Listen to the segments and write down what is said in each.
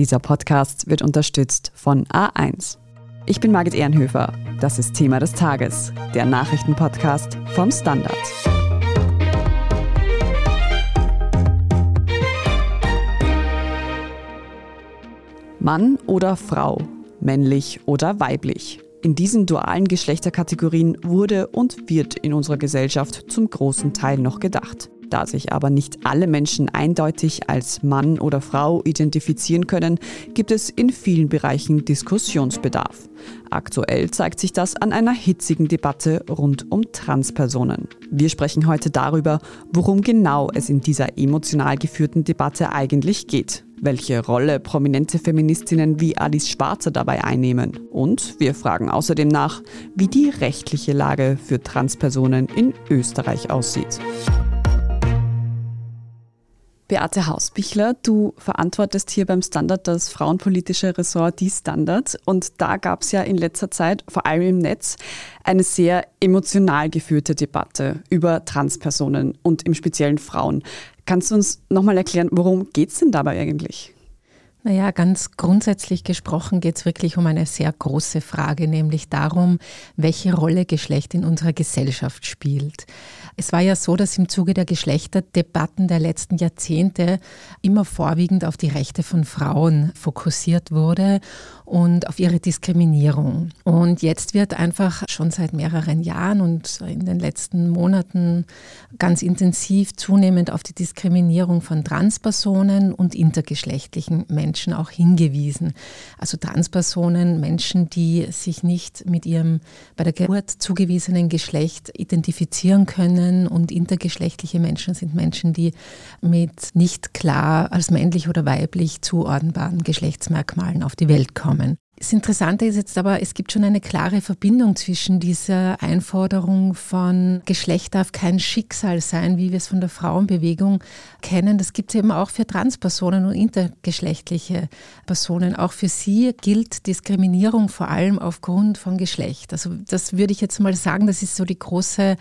Dieser Podcast wird unterstützt von A1. Ich bin Margit Ehrenhöfer. Das ist Thema des Tages, der Nachrichtenpodcast vom Standard. Mann oder Frau, männlich oder weiblich. In diesen dualen Geschlechterkategorien wurde und wird in unserer Gesellschaft zum großen Teil noch gedacht. Da sich aber nicht alle Menschen eindeutig als Mann oder Frau identifizieren können, gibt es in vielen Bereichen Diskussionsbedarf. Aktuell zeigt sich das an einer hitzigen Debatte rund um Transpersonen. Wir sprechen heute darüber, worum genau es in dieser emotional geführten Debatte eigentlich geht, welche Rolle prominente Feministinnen wie Alice Schwarzer dabei einnehmen. Und wir fragen außerdem nach, wie die rechtliche Lage für Transpersonen in Österreich aussieht. Beate Hausbichler, du verantwortest hier beim Standard das frauenpolitische Ressort Die Standard. Und da gab es ja in letzter Zeit, vor allem im Netz, eine sehr emotional geführte Debatte über Transpersonen und im Speziellen Frauen. Kannst du uns nochmal erklären, worum geht es denn dabei eigentlich? Naja, ganz grundsätzlich gesprochen geht es wirklich um eine sehr große Frage, nämlich darum, welche Rolle Geschlecht in unserer Gesellschaft spielt. Es war ja so, dass im Zuge der Geschlechterdebatten der letzten Jahrzehnte immer vorwiegend auf die Rechte von Frauen fokussiert wurde und auf ihre Diskriminierung. Und jetzt wird einfach schon seit mehreren Jahren und in den letzten Monaten ganz intensiv zunehmend auf die Diskriminierung von Transpersonen und intergeschlechtlichen Menschen auch hingewiesen. Also Transpersonen, Menschen, die sich nicht mit ihrem bei der Geburt zugewiesenen Geschlecht identifizieren können und intergeschlechtliche Menschen sind Menschen, die mit nicht klar als männlich oder weiblich zuordnbaren Geschlechtsmerkmalen auf die Welt kommen. woman Das Interessante ist jetzt aber, es gibt schon eine klare Verbindung zwischen dieser Einforderung von Geschlecht darf kein Schicksal sein, wie wir es von der Frauenbewegung kennen. Das gibt es eben auch für Transpersonen und intergeschlechtliche Personen. Auch für sie gilt Diskriminierung vor allem aufgrund von Geschlecht. Also das würde ich jetzt mal sagen, das ist so die große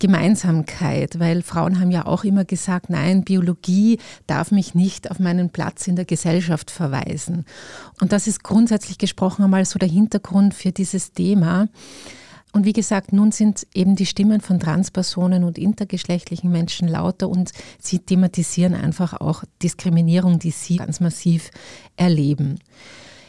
Gemeinsamkeit, weil Frauen haben ja auch immer gesagt, nein, Biologie darf mich nicht auf meinen Platz in der Gesellschaft verweisen. Und das ist grundsätzlich gesprochen einmal so der Hintergrund für dieses Thema. Und wie gesagt, nun sind eben die Stimmen von Transpersonen und intergeschlechtlichen Menschen lauter und sie thematisieren einfach auch Diskriminierung, die sie ganz massiv erleben.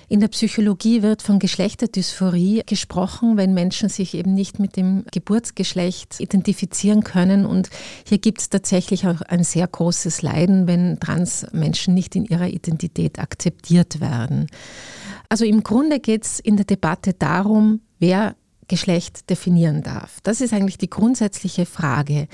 In der Psychologie wird von Geschlechterdysphorie gesprochen, wenn Menschen sich eben nicht mit dem Geburtsgeschlecht identifizieren können. Und hier gibt es tatsächlich auch ein sehr großes Leiden, wenn Transmenschen nicht in ihrer Identität akzeptiert werden. Also im Grunde geht es in der Debatte darum, wer Geschlecht definieren darf. Das ist eigentlich die grundsätzliche Frage.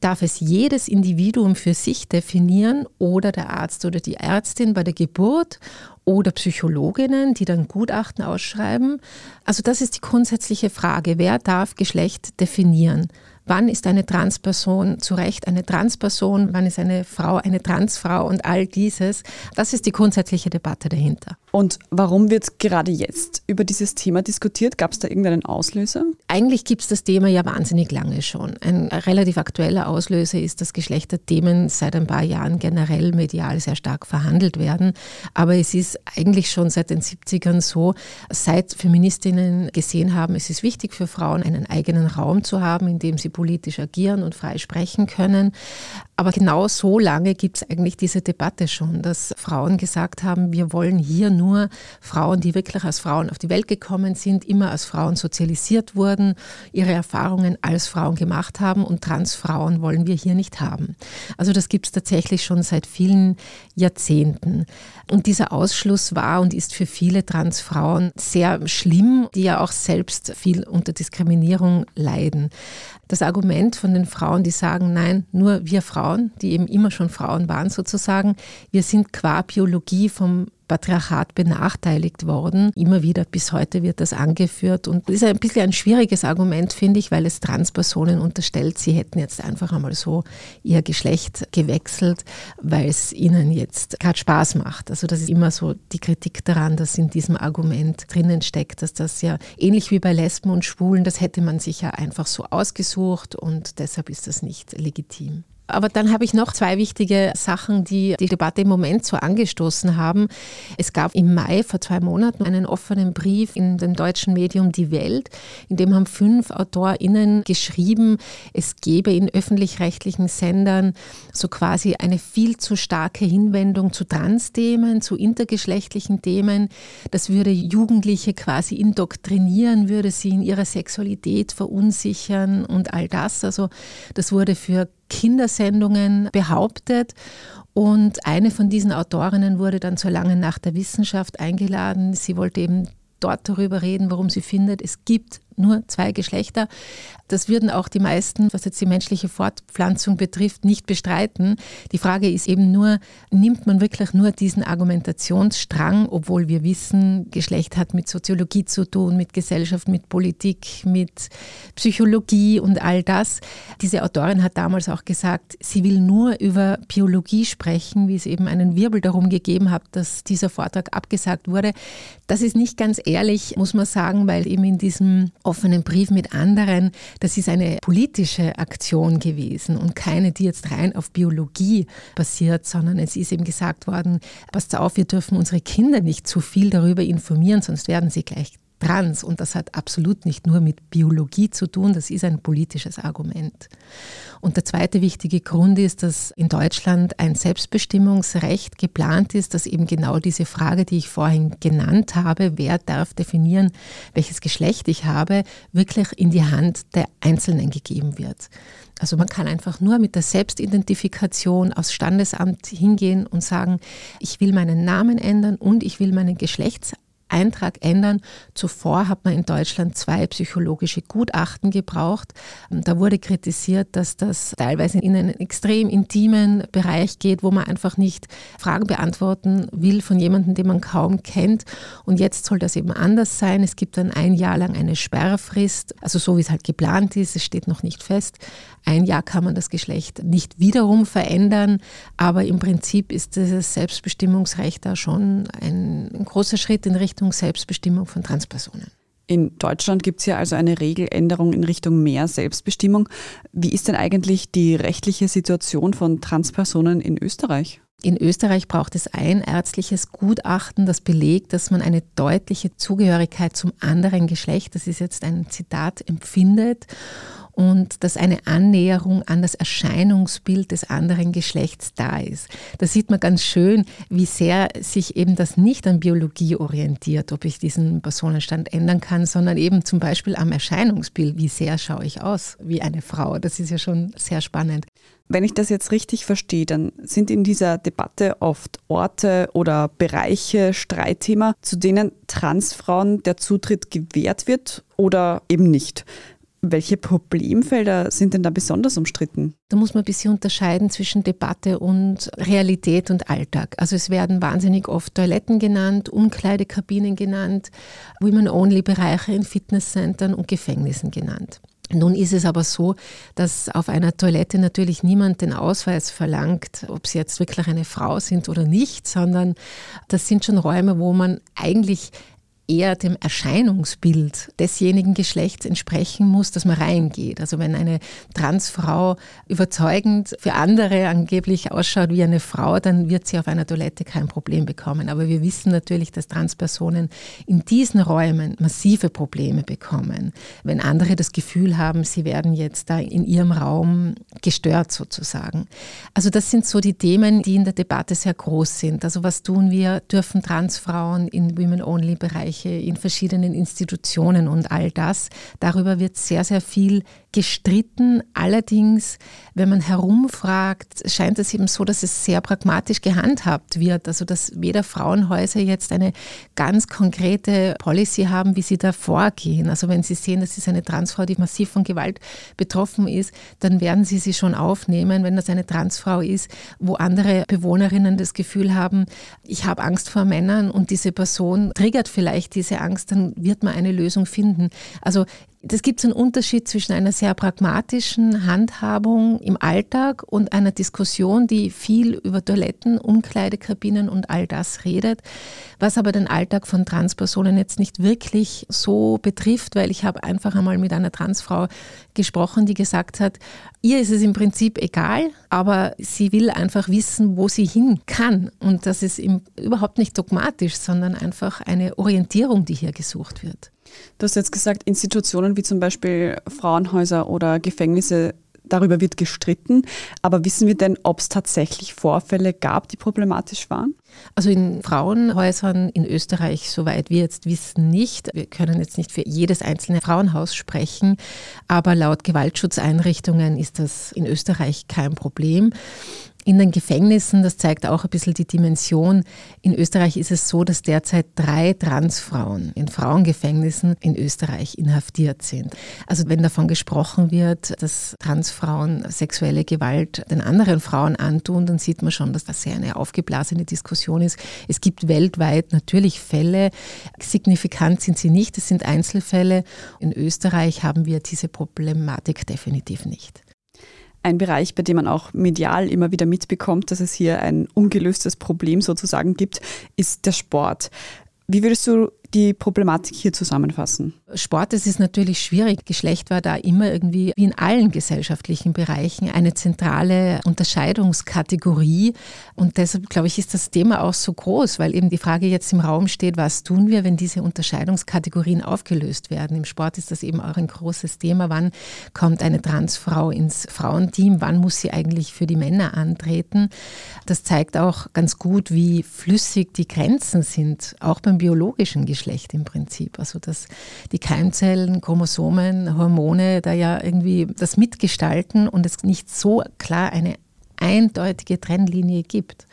Darf es jedes Individuum für sich definieren oder der Arzt oder die Ärztin bei der Geburt oder Psychologinnen, die dann Gutachten ausschreiben? Also das ist die grundsätzliche Frage. Wer darf Geschlecht definieren? Wann ist eine Transperson zu Recht eine Transperson, wann ist eine Frau eine Transfrau und all dieses. Das ist die grundsätzliche Debatte dahinter. Und warum wird gerade jetzt über dieses Thema diskutiert? Gab es da irgendeinen Auslöser? Eigentlich gibt es das Thema ja wahnsinnig lange schon. Ein relativ aktueller Auslöser ist, dass Geschlechterthemen seit ein paar Jahren generell medial sehr stark verhandelt werden. Aber es ist eigentlich schon seit den 70ern so, seit Feministinnen gesehen haben, es ist wichtig für Frauen, einen eigenen Raum zu haben, in dem sie politisch agieren und frei sprechen können. Aber genau so lange gibt es eigentlich diese Debatte schon, dass Frauen gesagt haben, wir wollen hier nur Frauen, die wirklich als Frauen auf die Welt gekommen sind, immer als Frauen sozialisiert wurden, ihre Erfahrungen als Frauen gemacht haben und Transfrauen wollen wir hier nicht haben. Also das gibt es tatsächlich schon seit vielen Jahrzehnten. Und dieser Ausschluss war und ist für viele Transfrauen sehr schlimm, die ja auch selbst viel unter Diskriminierung leiden das Argument von den Frauen, die sagen, nein, nur wir Frauen, die eben immer schon Frauen waren sozusagen, wir sind qua Biologie vom Patriarchat benachteiligt worden. Immer wieder bis heute wird das angeführt und das ist ein bisschen ein schwieriges Argument, finde ich, weil es Transpersonen unterstellt, sie hätten jetzt einfach einmal so ihr Geschlecht gewechselt, weil es ihnen jetzt gerade Spaß macht. Also das ist immer so die Kritik daran, dass in diesem Argument drinnen steckt, dass das ja ähnlich wie bei Lesben und Schwulen, das hätte man sich ja einfach so ausgesucht und deshalb ist das nicht legitim. Aber dann habe ich noch zwei wichtige Sachen, die die Debatte im Moment so angestoßen haben. Es gab im Mai vor zwei Monaten einen offenen Brief in dem deutschen Medium Die Welt, in dem haben fünf AutorInnen geschrieben, es gebe in öffentlich-rechtlichen Sendern so quasi eine viel zu starke Hinwendung zu Trans-Themen, zu intergeschlechtlichen Themen. Das würde Jugendliche quasi indoktrinieren, würde sie in ihrer Sexualität verunsichern und all das. Also das wurde für Kindersendungen behauptet. Und eine von diesen Autorinnen wurde dann zur langen Nacht der Wissenschaft eingeladen. Sie wollte eben dort darüber reden, warum sie findet, es gibt nur zwei Geschlechter. Das würden auch die meisten, was jetzt die menschliche Fortpflanzung betrifft, nicht bestreiten. Die Frage ist eben nur, nimmt man wirklich nur diesen Argumentationsstrang, obwohl wir wissen, Geschlecht hat mit Soziologie zu tun, mit Gesellschaft, mit Politik, mit Psychologie und all das. Diese Autorin hat damals auch gesagt, sie will nur über Biologie sprechen, wie es eben einen Wirbel darum gegeben hat, dass dieser Vortrag abgesagt wurde. Das ist nicht ganz ehrlich, muss man sagen, weil eben in diesem offenen Brief mit anderen, das ist eine politische Aktion gewesen und keine, die jetzt rein auf Biologie basiert, sondern es ist eben gesagt worden, passt auf, wir dürfen unsere Kinder nicht zu viel darüber informieren, sonst werden sie gleich trans. Und das hat absolut nicht nur mit Biologie zu tun, das ist ein politisches Argument. Und der zweite wichtige Grund ist, dass in Deutschland ein Selbstbestimmungsrecht geplant ist, dass eben genau diese Frage, die ich vorhin genannt habe, wer darf definieren, welches Geschlecht ich habe, wirklich in die Hand der Einzelnen gegeben wird. Also man kann einfach nur mit der Selbstidentifikation aufs Standesamt hingehen und sagen, ich will meinen Namen ändern und ich will meinen Geschlechts Eintrag ändern. Zuvor hat man in Deutschland zwei psychologische Gutachten gebraucht. Da wurde kritisiert, dass das teilweise in einen extrem intimen Bereich geht, wo man einfach nicht Fragen beantworten will von jemandem, den man kaum kennt. Und jetzt soll das eben anders sein. Es gibt dann ein Jahr lang eine Sperrfrist, also so wie es halt geplant ist, es steht noch nicht fest. Ein Jahr kann man das Geschlecht nicht wiederum verändern, aber im Prinzip ist das Selbstbestimmungsrecht da schon ein, ein großer Schritt in Richtung Selbstbestimmung von Transpersonen. In Deutschland gibt es ja also eine Regeländerung in Richtung mehr Selbstbestimmung. Wie ist denn eigentlich die rechtliche Situation von Transpersonen in Österreich? In Österreich braucht es ein ärztliches Gutachten, das belegt, dass man eine deutliche Zugehörigkeit zum anderen Geschlecht, das ist jetzt ein Zitat, empfindet und dass eine Annäherung an das Erscheinungsbild des anderen Geschlechts da ist. Da sieht man ganz schön, wie sehr sich eben das nicht an Biologie orientiert, ob ich diesen Personenstand ändern kann, sondern eben zum Beispiel am Erscheinungsbild. Wie sehr schaue ich aus wie eine Frau? Das ist ja schon sehr spannend. Wenn ich das jetzt richtig verstehe, dann sind in dieser Debatte oft Orte oder Bereiche Streitthema, zu denen Transfrauen der Zutritt gewährt wird oder eben nicht. Welche Problemfelder sind denn da besonders umstritten? Da muss man ein bisschen unterscheiden zwischen Debatte und Realität und Alltag. Also es werden wahnsinnig oft Toiletten genannt, Umkleidekabinen genannt, Women-Only-Bereiche in Fitnesscentern und Gefängnissen genannt. Nun ist es aber so, dass auf einer Toilette natürlich niemand den Ausweis verlangt, ob sie jetzt wirklich eine Frau sind oder nicht, sondern das sind schon Räume, wo man eigentlich eher dem Erscheinungsbild desjenigen Geschlechts entsprechen muss, dass man reingeht. Also wenn eine Transfrau überzeugend für andere angeblich ausschaut wie eine Frau, dann wird sie auf einer Toilette kein Problem bekommen. Aber wir wissen natürlich, dass Transpersonen in diesen Räumen massive Probleme bekommen, wenn andere das Gefühl haben, sie werden jetzt da in ihrem Raum gestört sozusagen. Also das sind so die Themen, die in der Debatte sehr groß sind. Also was tun wir? Dürfen Transfrauen in Women-Only-Bereichen Bereiche, in verschiedenen Institutionen und all das. Darüber wird sehr, sehr viel gestritten. Allerdings, wenn man herumfragt, scheint es eben so, dass es sehr pragmatisch gehandhabt wird. Also, dass weder Frauenhäuser jetzt eine ganz konkrete Policy haben, wie sie da vorgehen. Also, wenn sie sehen, das ist eine Transfrau, die massiv von Gewalt betroffen ist, dann werden sie sie schon aufnehmen. Wenn das eine Transfrau ist, wo andere Bewohnerinnen das Gefühl haben, ich habe Angst vor Männern und diese Person triggert vielleicht diese Angst, dann wird man eine Lösung finden. Also, Es gibt einen Unterschied zwischen einer sehr pragmatischen Handhabung im Alltag und einer Diskussion, die viel über Toiletten, Umkleidekabinen und all das redet, was aber den Alltag von Transpersonen jetzt nicht wirklich so betrifft, weil ich habe einfach einmal mit einer Transfrau gesprochen, die gesagt hat, ihr ist es im Prinzip egal, aber sie will einfach wissen, wo sie hin kann. Und das ist überhaupt nicht dogmatisch, sondern einfach eine Orientierung, die hier gesucht wird. Du hast jetzt gesagt, Institutionen wie zum Beispiel Frauenhäuser oder Gefängnisse, darüber wird gestritten. Aber wissen wir denn, ob es tatsächlich Vorfälle gab, die problematisch waren? Also in Frauenhäusern in Österreich, soweit wir jetzt wissen, nicht. Wir können jetzt nicht für jedes einzelne Frauenhaus sprechen, aber laut Gewaltschutzeinrichtungen ist das in Österreich kein Problem. In den Gefängnissen, das zeigt auch ein bisschen die Dimension, in Österreich ist es so, dass derzeit drei Transfrauen in Frauengefängnissen in Österreich inhaftiert sind. Also wenn davon gesprochen wird, dass Transfrauen sexuelle Gewalt den anderen Frauen antun, dann sieht man schon, dass das sehr eine aufgeblasene Diskussion ist. Es gibt weltweit natürlich Fälle, signifikant sind sie nicht, es sind Einzelfälle. In Österreich haben wir diese Problematik definitiv nicht. Ein Bereich, bei dem man auch medial immer wieder mitbekommt, dass es hier ein ungelöstes Problem sozusagen gibt, ist der Sport. Wie würdest du die Problematik hier zusammenfassen? Sport, das ist natürlich schwierig. Geschlecht war da immer irgendwie, wie in allen gesellschaftlichen Bereichen, eine zentrale Unterscheidungskategorie. Und deshalb, glaube ich, ist das Thema auch so groß, weil eben die Frage jetzt im Raum steht, was tun wir, wenn diese Unterscheidungskategorien aufgelöst werden? Im Sport ist das eben auch ein großes Thema. Wann kommt eine Transfrau ins Frauenteam? Wann muss sie eigentlich für die Männer antreten? Das zeigt auch ganz gut, wie flüssig die Grenzen sind, auch beim biologischen Geschlecht. Geschlecht im Prinzip. Also dass die Keimzellen, Chromosomen, Hormone da ja irgendwie das mitgestalten und es nicht so klar eine eindeutige Trennlinie gibt.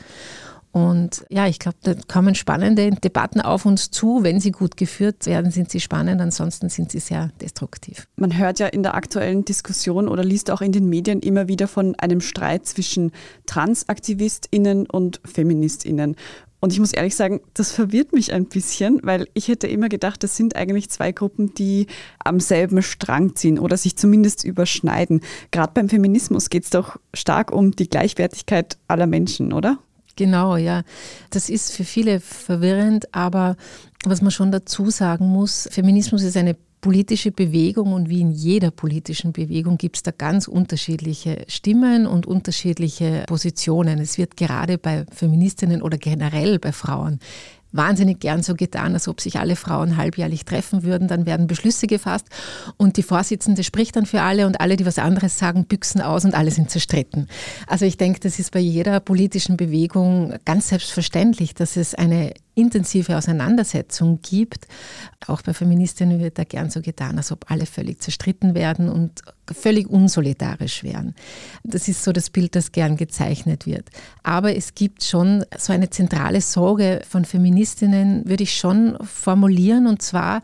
Und ja, ich glaube, da kommen spannende Debatten auf uns zu. Wenn sie gut geführt werden, sind sie spannend, ansonsten sind sie sehr destruktiv. Man hört ja in der aktuellen Diskussion oder liest auch in den Medien immer wieder von einem Streit zwischen Transaktivistinnen und Feministinnen. Und ich muss ehrlich sagen, das verwirrt mich ein bisschen, weil ich hätte immer gedacht, das sind eigentlich zwei Gruppen, die am selben Strang ziehen oder sich zumindest überschneiden. Gerade beim Feminismus geht es doch stark um die Gleichwertigkeit aller Menschen, oder? Genau, ja. Das ist für viele verwirrend, aber was man schon dazu sagen muss, Feminismus ist eine politische Bewegung und wie in jeder politischen Bewegung gibt es da ganz unterschiedliche Stimmen und unterschiedliche Positionen. Es wird gerade bei Feministinnen oder generell bei Frauen wahnsinnig gern so getan, als ob sich alle Frauen halbjährlich treffen würden. Dann werden Beschlüsse gefasst und die Vorsitzende spricht dann für alle und alle, die was anderes sagen, büchsen aus und alle sind zerstritten. Also ich denke, das ist bei jeder politischen Bewegung ganz selbstverständlich, dass es eine intensive Auseinandersetzung gibt. Auch bei Feministinnen wird da gern so getan, als ob alle völlig zerstritten werden und völlig unsolidarisch wären. Das ist so das Bild, das gern gezeichnet wird. Aber es gibt schon so eine zentrale Sorge von Feministinnen, würde ich schon formulieren, und zwar,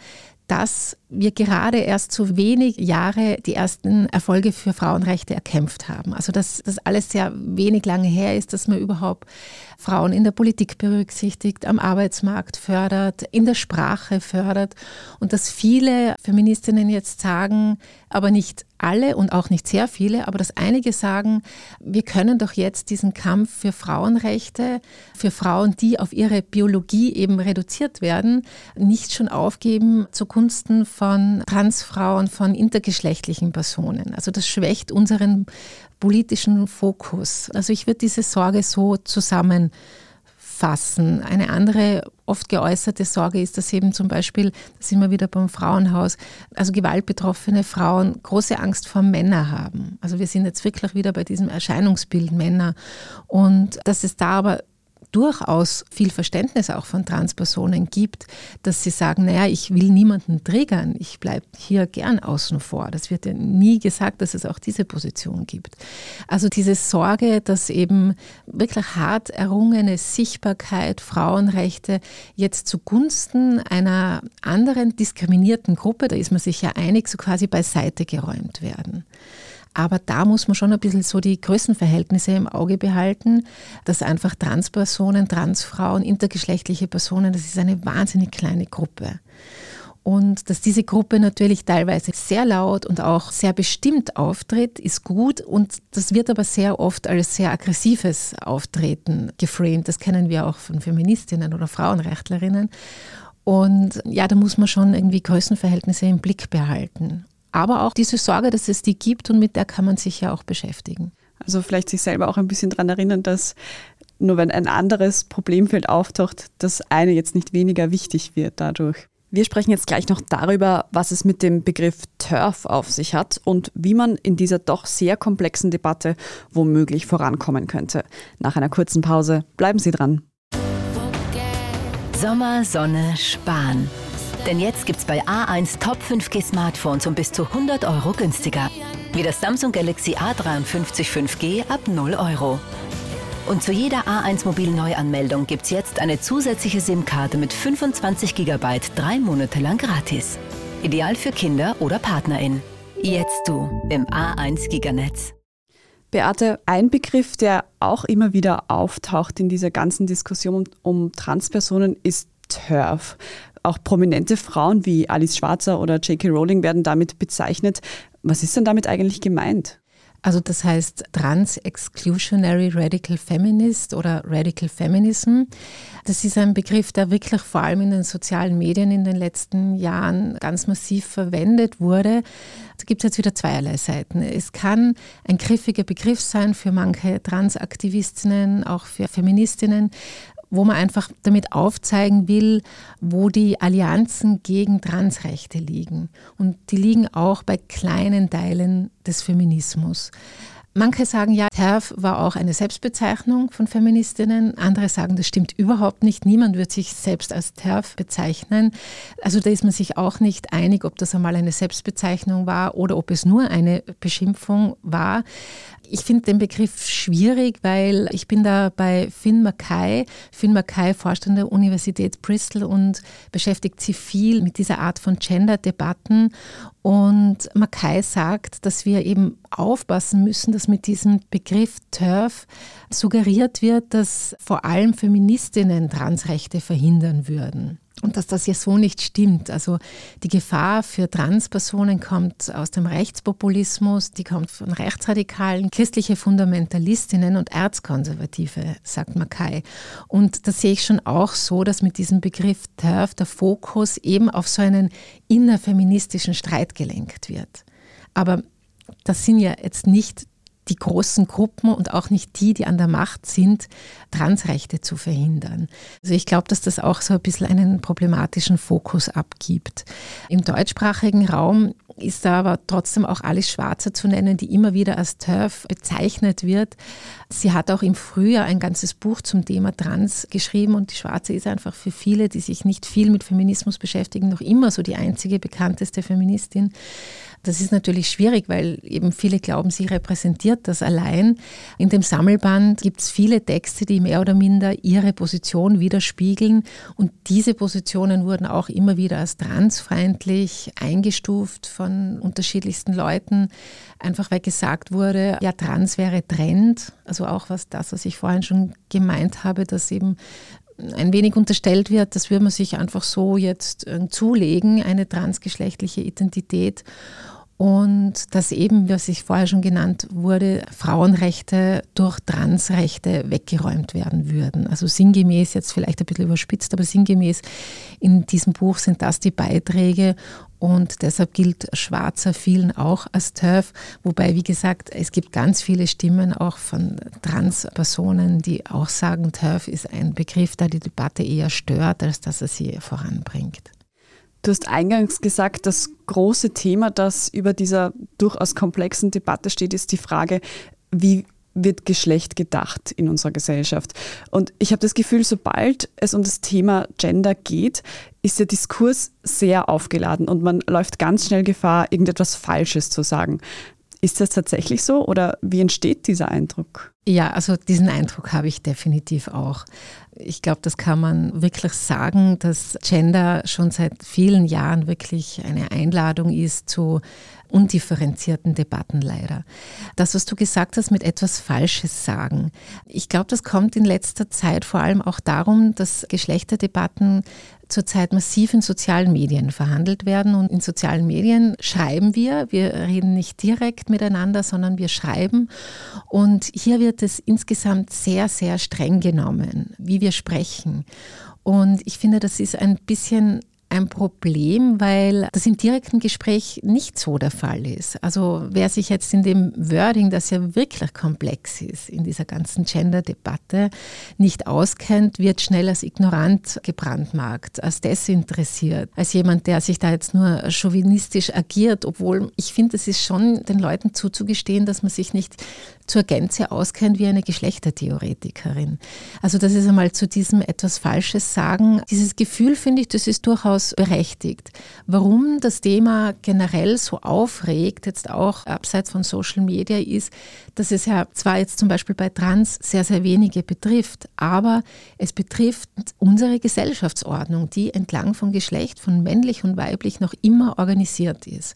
dass wir gerade erst so wenig Jahre die ersten Erfolge für Frauenrechte erkämpft haben. Also dass das alles sehr wenig lange her ist, dass man überhaupt Frauen in der Politik berücksichtigt, am Arbeitsmarkt fördert, in der Sprache fördert und dass viele Feministinnen jetzt sagen, aber nicht alle und auch nicht sehr viele, aber dass einige sagen, wir können doch jetzt diesen Kampf für Frauenrechte, für Frauen, die auf ihre Biologie eben reduziert werden, nicht schon aufgeben zugunsten von Transfrauen, von intergeschlechtlichen Personen. Also das schwächt unseren politischen Fokus. Also ich würde diese Sorge so zusammenfassen. Eine andere oft geäußerte Sorge ist, dass eben zum Beispiel, da sind wir wieder beim Frauenhaus, also gewaltbetroffene Frauen große Angst vor Männern haben. Also wir sind jetzt wirklich wieder bei diesem Erscheinungsbild Männer und dass es da aber durchaus viel Verständnis auch von Transpersonen gibt, dass sie sagen, naja, ich will niemanden triggern, ich bleibe hier gern außen vor. Das wird ja nie gesagt, dass es auch diese Position gibt. Also diese Sorge, dass eben wirklich hart errungene Sichtbarkeit, Frauenrechte jetzt zugunsten einer anderen diskriminierten Gruppe, da ist man sich ja einig, so quasi beiseite geräumt werden. Aber da muss man schon ein bisschen so die Größenverhältnisse im Auge behalten, dass einfach Transpersonen, Transfrauen, intergeschlechtliche Personen, das ist eine wahnsinnig kleine Gruppe. Und dass diese Gruppe natürlich teilweise sehr laut und auch sehr bestimmt auftritt, ist gut. Und das wird aber sehr oft als sehr aggressives Auftreten geframed. Das kennen wir auch von Feministinnen oder Frauenrechtlerinnen. Und ja, da muss man schon irgendwie Größenverhältnisse im Blick behalten. Aber auch diese Sorge, dass es die gibt und mit der kann man sich ja auch beschäftigen. Also vielleicht sich selber auch ein bisschen daran erinnern, dass nur wenn ein anderes Problemfeld auftaucht, das eine jetzt nicht weniger wichtig wird dadurch. Wir sprechen jetzt gleich noch darüber, was es mit dem Begriff TERF auf sich hat und wie man in dieser doch sehr komplexen Debatte womöglich vorankommen könnte. Nach einer kurzen Pause bleiben Sie dran. Sommer, Sonne, Spahn. Denn jetzt gibt's bei A1 Top 5G Smartphones um bis zu 100 Euro günstiger. Wie das Samsung Galaxy A53 5G ab 0 Euro. Und zu jeder A1 Mobil Neuanmeldung gibt's jetzt eine zusätzliche SIM-Karte mit 25 GB drei Monate lang gratis. Ideal für Kinder oder PartnerInnen. Jetzt du im A1 Giganetz. Beate, ein Begriff, der auch immer wieder auftaucht in dieser ganzen Diskussion um Transpersonen, ist TERF. Auch prominente Frauen wie Alice Schwarzer oder J.K. Rowling werden damit bezeichnet. Was ist denn damit eigentlich gemeint? Also das heißt Trans-Exclusionary Radical Feminist oder Radical Feminism. Das ist ein Begriff, der wirklich vor allem in den sozialen Medien in den letzten Jahren ganz massiv verwendet wurde. Da gibt es jetzt wieder zweierlei Seiten. Es kann ein griffiger Begriff sein für manche Transaktivistinnen, auch für Feministinnen wo man einfach damit aufzeigen will, wo die Allianzen gegen Transrechte liegen. Und die liegen auch bei kleinen Teilen des Feminismus. Manche sagen ja, TERF war auch eine Selbstbezeichnung von Feministinnen. Andere sagen, das stimmt überhaupt nicht. Niemand wird sich selbst als TERF bezeichnen. Also da ist man sich auch nicht einig, ob das einmal eine Selbstbezeichnung war oder ob es nur eine Beschimpfung war. Ich finde den Begriff schwierig, weil ich bin da bei Finn Mackay. Finn Mackay forscht an der Universität Bristol und beschäftigt sich viel mit dieser Art von Gender-Debatten. Und Mackay sagt, dass wir eben aufpassen müssen, dass mit diesem Begriff TERF suggeriert wird, dass vor allem Feministinnen Transrechte verhindern würden und dass das ja so nicht stimmt. Also die Gefahr für Transpersonen kommt aus dem Rechtspopulismus, die kommt von Rechtsradikalen, christliche Fundamentalistinnen und Erzkonservative, sagt Mackay. Und das sehe ich schon auch so, dass mit diesem Begriff TERF der Fokus eben auf so einen innerfeministischen Streit gelenkt wird. Aber das sind ja jetzt nicht die großen Gruppen und auch nicht die, die an der Macht sind, Transrechte zu verhindern. Also ich glaube, dass das auch so ein bisschen einen problematischen Fokus abgibt. Im deutschsprachigen Raum ist da aber trotzdem auch Alice Schwarzer zu nennen, die immer wieder als TERF bezeichnet wird. Sie hat auch im Frühjahr ein ganzes Buch zum Thema Trans geschrieben und die Schwarze ist einfach für viele, die sich nicht viel mit Feminismus beschäftigen, noch immer so die einzige bekannteste Feministin. Das ist natürlich schwierig, weil eben viele glauben, sie repräsentiert das allein. In dem Sammelband gibt es viele Texte, die mehr oder minder ihre Position widerspiegeln. Und diese Positionen wurden auch immer wieder als transfeindlich eingestuft von unterschiedlichsten Leuten, einfach weil gesagt wurde, ja, trans wäre Trend. Also auch was das, was ich vorhin schon gemeint habe, dass eben ein wenig unterstellt wird, das würde man sich einfach so jetzt äh, zulegen, eine transgeschlechtliche Identität. Und dass eben, was ich vorher schon genannt wurde, Frauenrechte durch Transrechte weggeräumt werden würden. Also sinngemäß, jetzt vielleicht ein bisschen überspitzt, aber sinngemäß in diesem Buch sind das die Beiträge und deshalb gilt Schwarzer vielen auch als TERF, wobei, wie gesagt, es gibt ganz viele Stimmen auch von Transpersonen, die auch sagen, TERF ist ein Begriff, der die Debatte eher stört, als dass er sie voranbringt. Du hast eingangs gesagt, das große Thema, das über dieser durchaus komplexen Debatte steht, ist die Frage, wie wird Geschlecht gedacht in unserer Gesellschaft? Und ich habe das Gefühl, sobald es um das Thema Gender geht, ist der Diskurs sehr aufgeladen und man läuft ganz schnell Gefahr, irgendetwas Falsches zu sagen. Ist das tatsächlich so oder wie entsteht dieser Eindruck? Ja, also diesen Eindruck habe ich definitiv auch. Ich glaube, das kann man wirklich sagen, dass Gender schon seit vielen Jahren wirklich eine Einladung ist zu undifferenzierten Debatten leider. Das, was du gesagt hast, mit etwas Falsches sagen. Ich glaube, das kommt in letzter Zeit vor allem auch darum, dass Geschlechterdebatten zurzeit massiv in sozialen Medien verhandelt werden. Und in sozialen Medien schreiben wir, wir reden nicht direkt miteinander, sondern wir schreiben. Und hier wird es insgesamt sehr, sehr streng genommen, wie wir sprechen. Und ich finde, das ist ein bisschen ein Problem, weil das im direkten Gespräch nicht so der Fall ist. Also wer sich jetzt in dem Wording, das ja wirklich komplex ist, in dieser ganzen Gender-Debatte nicht auskennt, wird schnell als ignorant gebrandmarkt, als desinteressiert, als jemand, der sich da jetzt nur chauvinistisch agiert, obwohl ich finde, es ist schon den Leuten zuzugestehen, dass man sich nicht zur Gänze auskennt wie eine Geschlechtertheoretikerin. Also das ist einmal zu diesem etwas Falsches sagen. Dieses Gefühl, finde ich, das ist durchaus berechtigt. Warum das Thema generell so aufregt, jetzt auch abseits von Social Media, ist, dass es ja zwar jetzt zum Beispiel bei Trans sehr, sehr wenige betrifft, aber es betrifft unsere Gesellschaftsordnung, die entlang von Geschlecht, von männlich und weiblich noch immer organisiert ist.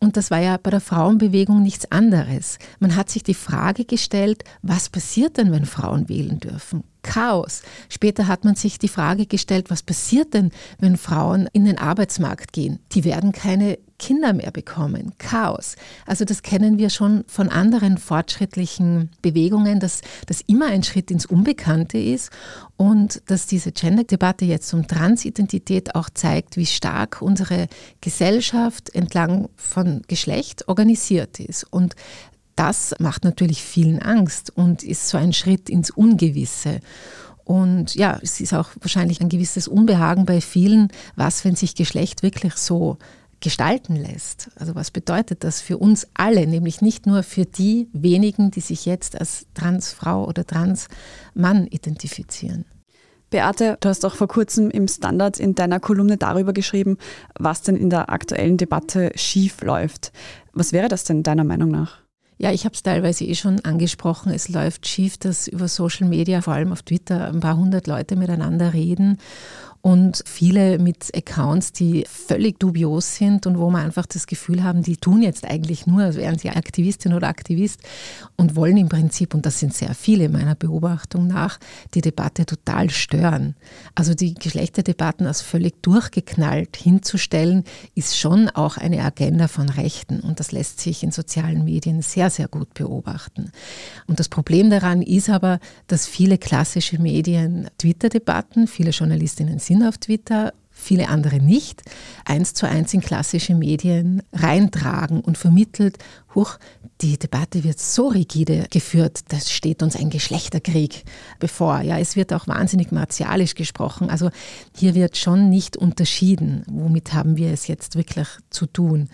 Und das war ja bei der Frauenbewegung nichts anderes. Man hat sich die Frage gestellt, was passiert denn, wenn Frauen wählen dürfen? Chaos. Später hat man sich die Frage gestellt, was passiert denn, wenn Frauen in den Arbeitsmarkt gehen? Die werden keine Kinder mehr bekommen. Chaos. Also das kennen wir schon von anderen fortschrittlichen Bewegungen, dass das immer ein Schritt ins Unbekannte ist und dass diese Gender-Debatte jetzt um Transidentität auch zeigt, wie stark unsere Gesellschaft entlang von Geschlecht organisiert ist. Und das macht natürlich vielen Angst und ist so ein Schritt ins Ungewisse. Und ja, es ist auch wahrscheinlich ein gewisses Unbehagen bei vielen, was, wenn sich Geschlecht wirklich so gestalten lässt. Also was bedeutet das für uns alle, nämlich nicht nur für die wenigen, die sich jetzt als Transfrau oder Transmann identifizieren. Beate, du hast auch vor kurzem im Standard in deiner Kolumne darüber geschrieben, was denn in der aktuellen Debatte schief läuft. Was wäre das denn deiner Meinung nach? Ja, ich habe es teilweise eh schon angesprochen. Es läuft schief, dass über Social Media, vor allem auf Twitter, ein paar hundert Leute miteinander reden und viele mit Accounts, die völlig dubios sind und wo man einfach das Gefühl haben, die tun jetzt eigentlich nur, als wären sie Aktivistin oder Aktivist und wollen im Prinzip, und das sind sehr viele meiner Beobachtung nach, die Debatte total stören. Also die Geschlechterdebatten als völlig durchgeknallt hinzustellen, ist schon auch eine Agenda von Rechten und das lässt sich in sozialen Medien sehr, sehr gut beobachten. Und das Problem daran ist aber, dass viele klassische Medien Twitter-Debatten, viele Journalistinnen sind auf Twitter, viele andere nicht, eins zu eins in klassische Medien reintragen und vermittelt, hoch, die Debatte wird so rigide geführt, das steht uns ein Geschlechterkrieg bevor. Ja, es wird auch wahnsinnig martialisch gesprochen. Also hier wird schon nicht unterschieden, womit haben wir es jetzt wirklich zu tun.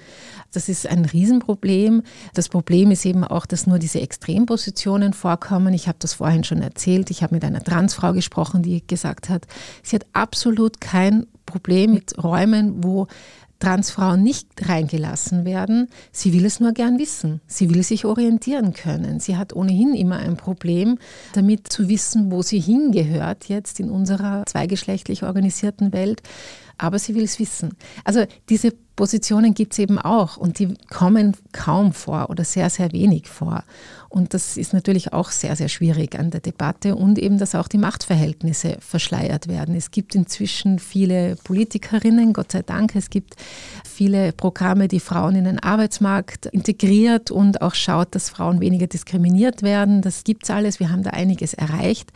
Das ist ein Riesenproblem. Das Problem ist eben auch, dass nur diese Extrempositionen vorkommen. Ich habe das vorhin schon erzählt. Ich habe mit einer Transfrau gesprochen, die gesagt hat, sie hat absolut kein Problem mit Räumen, wo Transfrauen nicht reingelassen werden. Sie will es nur gern wissen. Sie will sich orientieren können. Sie hat ohnehin immer ein Problem damit zu wissen, wo sie hingehört jetzt in unserer zweigeschlechtlich organisierten Welt. Aber sie will es wissen. Also diese Positionen gibt es eben auch und die kommen kaum vor oder sehr, sehr wenig vor. Und das ist natürlich auch sehr, sehr schwierig an der Debatte und eben, dass auch die Machtverhältnisse verschleiert werden. Es gibt inzwischen viele Politikerinnen, Gott sei Dank. Es gibt viele Programme, die Frauen in den Arbeitsmarkt integriert und auch schaut, dass Frauen weniger diskriminiert werden. Das gibt es alles. Wir haben da einiges erreicht.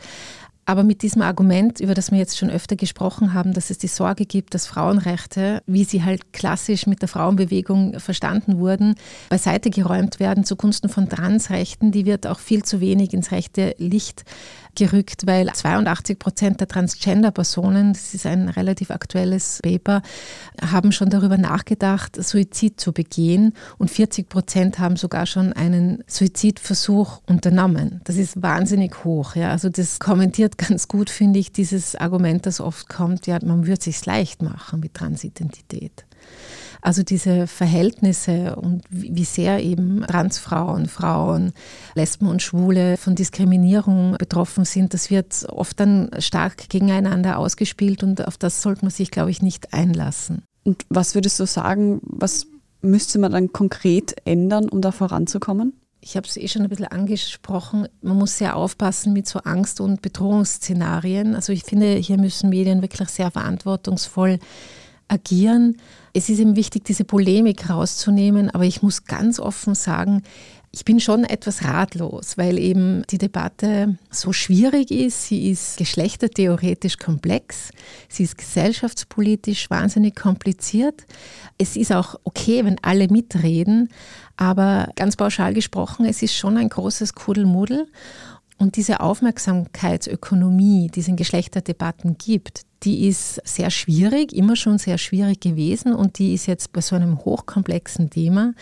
Aber mit diesem Argument, über das wir jetzt schon öfter gesprochen haben, dass es die Sorge gibt, dass Frauenrechte, wie sie halt klassisch mit der Frauenbewegung verstanden wurden, beiseite geräumt werden zugunsten von Transrechten, die wird auch viel zu wenig ins rechte Licht gerückt, weil 82 Prozent der Transgender-Personen, das ist ein relativ aktuelles Paper, haben schon darüber nachgedacht, Suizid zu begehen und 40 Prozent haben sogar schon einen Suizidversuch unternommen. Das ist wahnsinnig hoch. Ja. Also das kommentiert ganz gut, finde ich, dieses Argument, das oft kommt, ja, man würde es sich leicht machen mit Transidentität. Also diese Verhältnisse und wie sehr eben Transfrauen, Frauen, Lesben und Schwule von Diskriminierung betroffen sind, das wird oft dann stark gegeneinander ausgespielt und auf das sollte man sich, glaube ich, nicht einlassen. Und was würdest du sagen, was müsste man dann konkret ändern, um da voranzukommen? ich habe es eh schon ein bisschen angesprochen, man muss sehr aufpassen mit so Angst- und Bedrohungsszenarien. Also ich finde, hier müssen Medien wirklich sehr verantwortungsvoll agieren. Es ist eben wichtig, diese Polemik rauszunehmen, aber ich muss ganz offen sagen, ich bin schon etwas ratlos, weil eben die Debatte so schwierig ist. Sie ist geschlechtertheoretisch komplex. Sie ist gesellschaftspolitisch wahnsinnig kompliziert. Es ist auch okay, wenn alle mitreden. Aber ganz pauschal gesprochen, es ist schon ein großes Kuddelmuddel. Und diese Aufmerksamkeitsökonomie, die es in Geschlechterdebatten gibt, die ist sehr schwierig, immer schon sehr schwierig gewesen und die ist jetzt bei so einem hochkomplexen Thema,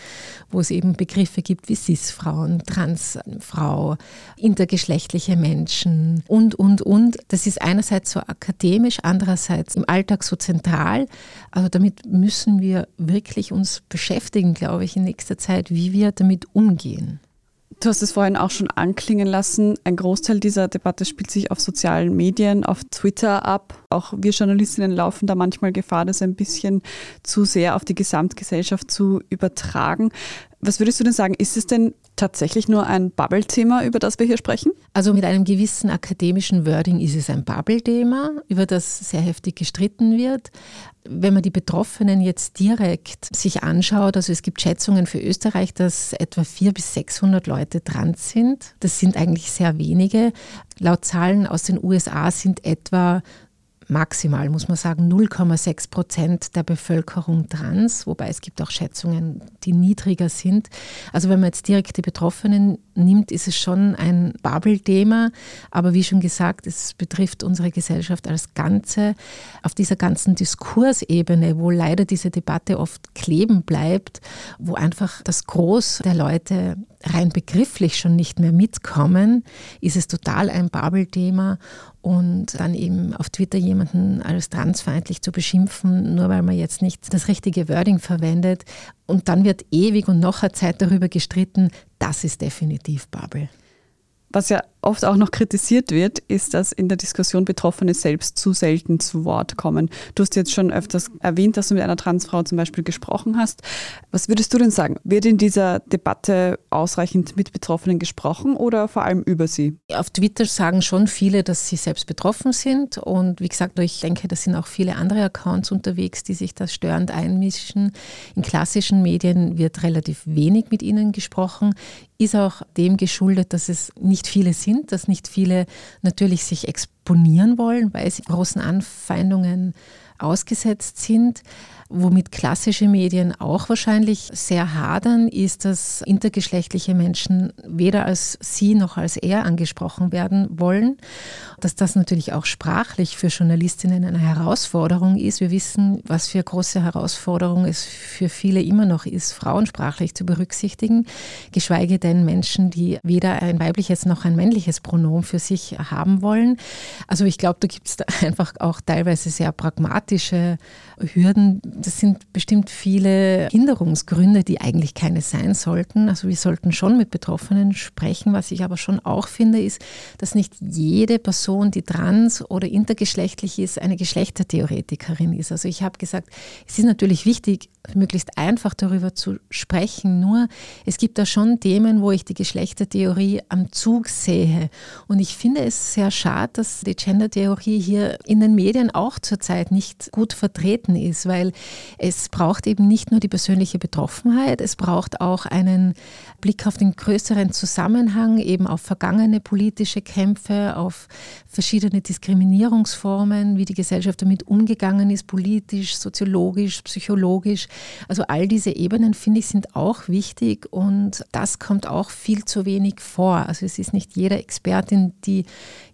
wo es eben Begriffe gibt wie Cis-Frauen, Transfrau, intergeschlechtliche Menschen und, und, und. Das ist einerseits so akademisch, andererseits im Alltag so zentral. Also damit müssen wir wirklich uns beschäftigen, glaube ich, in nächster Zeit, wie wir damit umgehen. Du hast es vorhin auch schon anklingen lassen. Ein Großteil dieser Debatte spielt sich auf sozialen Medien, auf Twitter ab. Auch wir Journalistinnen laufen da manchmal Gefahr, das ein bisschen zu sehr auf die Gesamtgesellschaft zu übertragen. Was würdest du denn sagen? Ist es denn tatsächlich nur ein Bubble-Thema, über das wir hier sprechen? Also mit einem gewissen akademischen Wording ist es ein Bubble-Thema, über das sehr heftig gestritten wird. Wenn man die Betroffenen jetzt direkt sich anschaut, also es gibt Schätzungen für Österreich, dass etwa 400 bis 600 Leute trans sind. Das sind eigentlich sehr wenige. Laut Zahlen aus den USA sind etwa maximal, muss man sagen, 0,6 Prozent der Bevölkerung trans, wobei es gibt auch Schätzungen, die niedriger sind. Also wenn man jetzt direkt die Betroffenen nimmt, ist es schon ein Bubble-Thema. Aber wie schon gesagt, es betrifft unsere Gesellschaft als Ganze. Auf dieser ganzen Diskursebene, wo leider diese Debatte oft kleben bleibt, wo einfach das Groß der Leute rein begrifflich schon nicht mehr mitkommen, ist es total ein Bubble-Thema. Und dann eben auf Twitter jemanden als transfeindlich zu beschimpfen, nur weil man jetzt nicht das richtige Wording verwendet. Und dann wird ewig und noch eine Zeit darüber gestritten, das ist definitiv Bubble. Was ja oft auch noch kritisiert wird, ist, dass in der Diskussion Betroffene selbst zu selten zu Wort kommen. Du hast jetzt schon öfters erwähnt, dass du mit einer Transfrau zum Beispiel gesprochen hast. Was würdest du denn sagen? Wird in dieser Debatte ausreichend mit Betroffenen gesprochen oder vor allem über sie? Auf Twitter sagen schon viele, dass sie selbst betroffen sind. Und wie gesagt, ich denke, da sind auch viele andere Accounts unterwegs, die sich da störend einmischen. In klassischen Medien wird relativ wenig mit ihnen gesprochen ist auch dem geschuldet, dass es nicht viele sind, dass nicht viele natürlich sich exponieren wollen, weil sie großen Anfeindungen ausgesetzt sind. Womit klassische Medien auch wahrscheinlich sehr hadern, ist, dass intergeschlechtliche Menschen weder als sie noch als er angesprochen werden wollen. Dass das natürlich auch sprachlich für Journalistinnen eine Herausforderung ist. Wir wissen, was für große Herausforderung es für viele immer noch ist, Frauen sprachlich zu berücksichtigen, geschweige denn Menschen, die weder ein weibliches noch ein männliches Pronomen für sich haben wollen. Also ich glaube, da gibt es einfach auch teilweise sehr pragmatische Hürden das sind bestimmt viele Hinderungsgründe, die eigentlich keine sein sollten. Also wir sollten schon mit Betroffenen sprechen. Was ich aber schon auch finde, ist, dass nicht jede Person, die trans oder intergeschlechtlich ist, eine Geschlechtertheoretikerin ist. Also ich habe gesagt, es ist natürlich wichtig, möglichst einfach darüber zu sprechen. Nur es gibt da schon Themen, wo ich die Geschlechtertheorie am Zug sehe. Und ich finde es sehr schade, dass die Gendertheorie hier in den Medien auch zurzeit nicht gut vertreten ist, weil es braucht eben nicht nur die persönliche Betroffenheit, es braucht auch einen Blick auf den größeren Zusammenhang, eben auf vergangene politische Kämpfe, auf verschiedene Diskriminierungsformen, wie die Gesellschaft damit umgegangen ist, politisch, soziologisch, psychologisch. Also all diese Ebenen, finde ich, sind auch wichtig und das kommt auch viel zu wenig vor. Also es ist nicht jede Expertin, die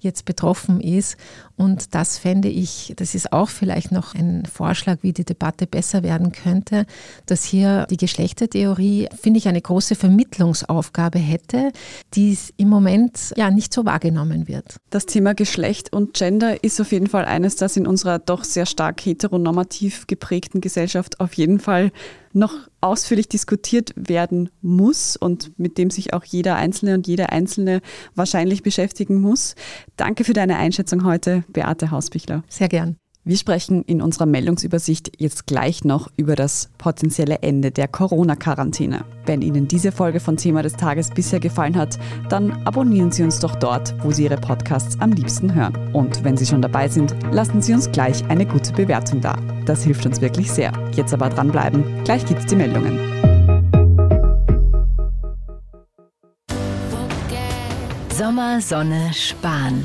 jetzt betroffen ist und das fände ich, das ist auch vielleicht noch ein Vorschlag, wie die Debatte besser werden könnte, dass hier die Geschlechtertheorie, finde ich, eine große Vermittlungsaufgabe hätte, die im Moment ja nicht so wahrgenommen wird. Das Thema Geschlecht und Gender ist auf jeden Fall eines, das in unserer doch sehr stark heteronormativ geprägten Gesellschaft auf jeden Fall noch ausführlich diskutiert werden muss und mit dem sich auch jeder Einzelne und jede Einzelne wahrscheinlich beschäftigen muss. Danke für deine Einschätzung heute, Beate Hausbichler. Sehr gern. Wir sprechen in unserer Meldungsübersicht jetzt gleich noch über das potenzielle Ende der Corona-Quarantäne. Wenn Ihnen diese Folge von Thema des Tages bisher gefallen hat, dann abonnieren Sie uns doch dort, wo Sie Ihre Podcasts am liebsten hören. Und wenn Sie schon dabei sind, lassen Sie uns gleich eine gute Bewertung da. Das hilft uns wirklich sehr. Jetzt aber dranbleiben, gleich gibt's die Meldungen. Sommer, Sonne, Spahn.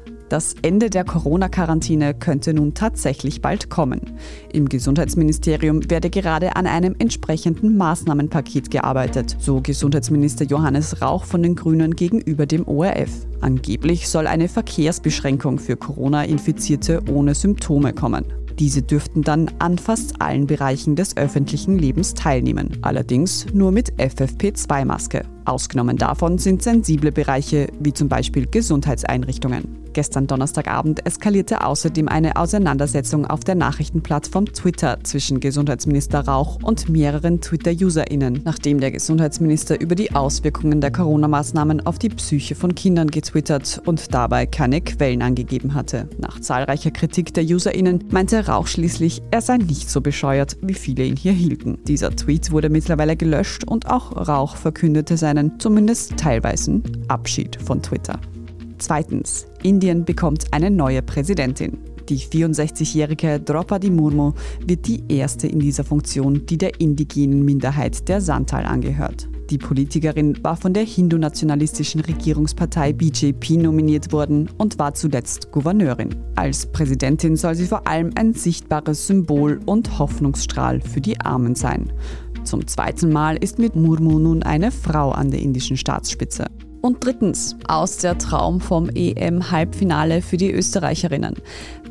Das Ende der Corona-Quarantäne könnte nun tatsächlich bald kommen. Im Gesundheitsministerium werde gerade an einem entsprechenden Maßnahmenpaket gearbeitet, so Gesundheitsminister Johannes Rauch von den Grünen gegenüber dem ORF. Angeblich soll eine Verkehrsbeschränkung für Corona-Infizierte ohne Symptome kommen. Diese dürften dann an fast allen Bereichen des öffentlichen Lebens teilnehmen, allerdings nur mit FFP2-Maske. Ausgenommen davon sind sensible Bereiche wie zum Beispiel Gesundheitseinrichtungen. Gestern Donnerstagabend eskalierte außerdem eine Auseinandersetzung auf der Nachrichtenplattform Twitter zwischen Gesundheitsminister Rauch und mehreren Twitter-UserInnen, nachdem der Gesundheitsminister über die Auswirkungen der Corona-Maßnahmen auf die Psyche von Kindern getwittert und dabei keine Quellen angegeben hatte. Nach zahlreicher Kritik der UserInnen meinte Rauch schließlich, er sei nicht so bescheuert, wie viele ihn hier hielten. Dieser Tweet wurde mittlerweile gelöscht und auch Rauch verkündete seinen zumindest teilweisen Abschied von Twitter. Zweitens, Indien bekommt eine neue Präsidentin. Die 64-jährige Draupadi Murmu wird die erste in dieser Funktion, die der indigenen Minderheit der Santal angehört. Die Politikerin war von der hindu-nationalistischen Regierungspartei BJP nominiert worden und war zuletzt Gouverneurin. Als Präsidentin soll sie vor allem ein sichtbares Symbol und Hoffnungsstrahl für die Armen sein. Zum zweiten Mal ist mit Murmu nun eine Frau an der indischen Staatsspitze. Und drittens, aus der Traum vom EM-Halbfinale für die Österreicherinnen.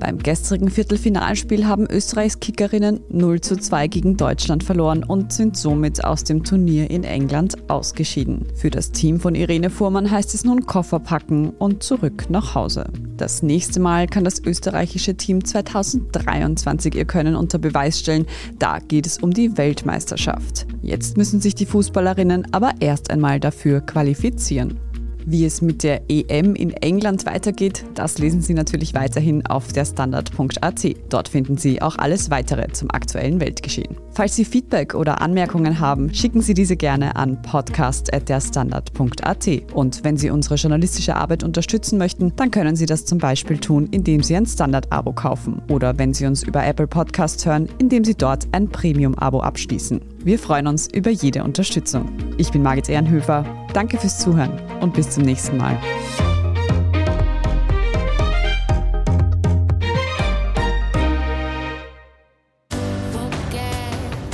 Beim gestrigen Viertelfinalspiel haben Österreichs Kickerinnen 0 zu 2 gegen Deutschland verloren und sind somit aus dem Turnier in England ausgeschieden. Für das Team von Irene Fuhrmann heißt es nun Koffer packen und zurück nach Hause. Das nächste Mal kann das österreichische Team 2023 ihr Können unter Beweis stellen. Da geht es um die Weltmeisterschaft. Jetzt müssen sich die Fußballerinnen aber erst einmal dafür qualifizieren. Wie es mit der EM in England weitergeht, das lesen Sie natürlich weiterhin auf der Standard.at. Dort finden Sie auch alles weitere zum aktuellen Weltgeschehen. Falls Sie Feedback oder Anmerkungen haben, schicken Sie diese gerne an podcast.derstandard.at. Und wenn Sie unsere journalistische Arbeit unterstützen möchten, dann können Sie das zum Beispiel tun, indem Sie ein Standard-Abo kaufen oder wenn Sie uns über Apple Podcasts hören, indem Sie dort ein Premium-Abo abschließen. Wir freuen uns über jede Unterstützung. Ich bin Margit Ehrenhöfer. Danke fürs Zuhören und bis zum nächsten Mal.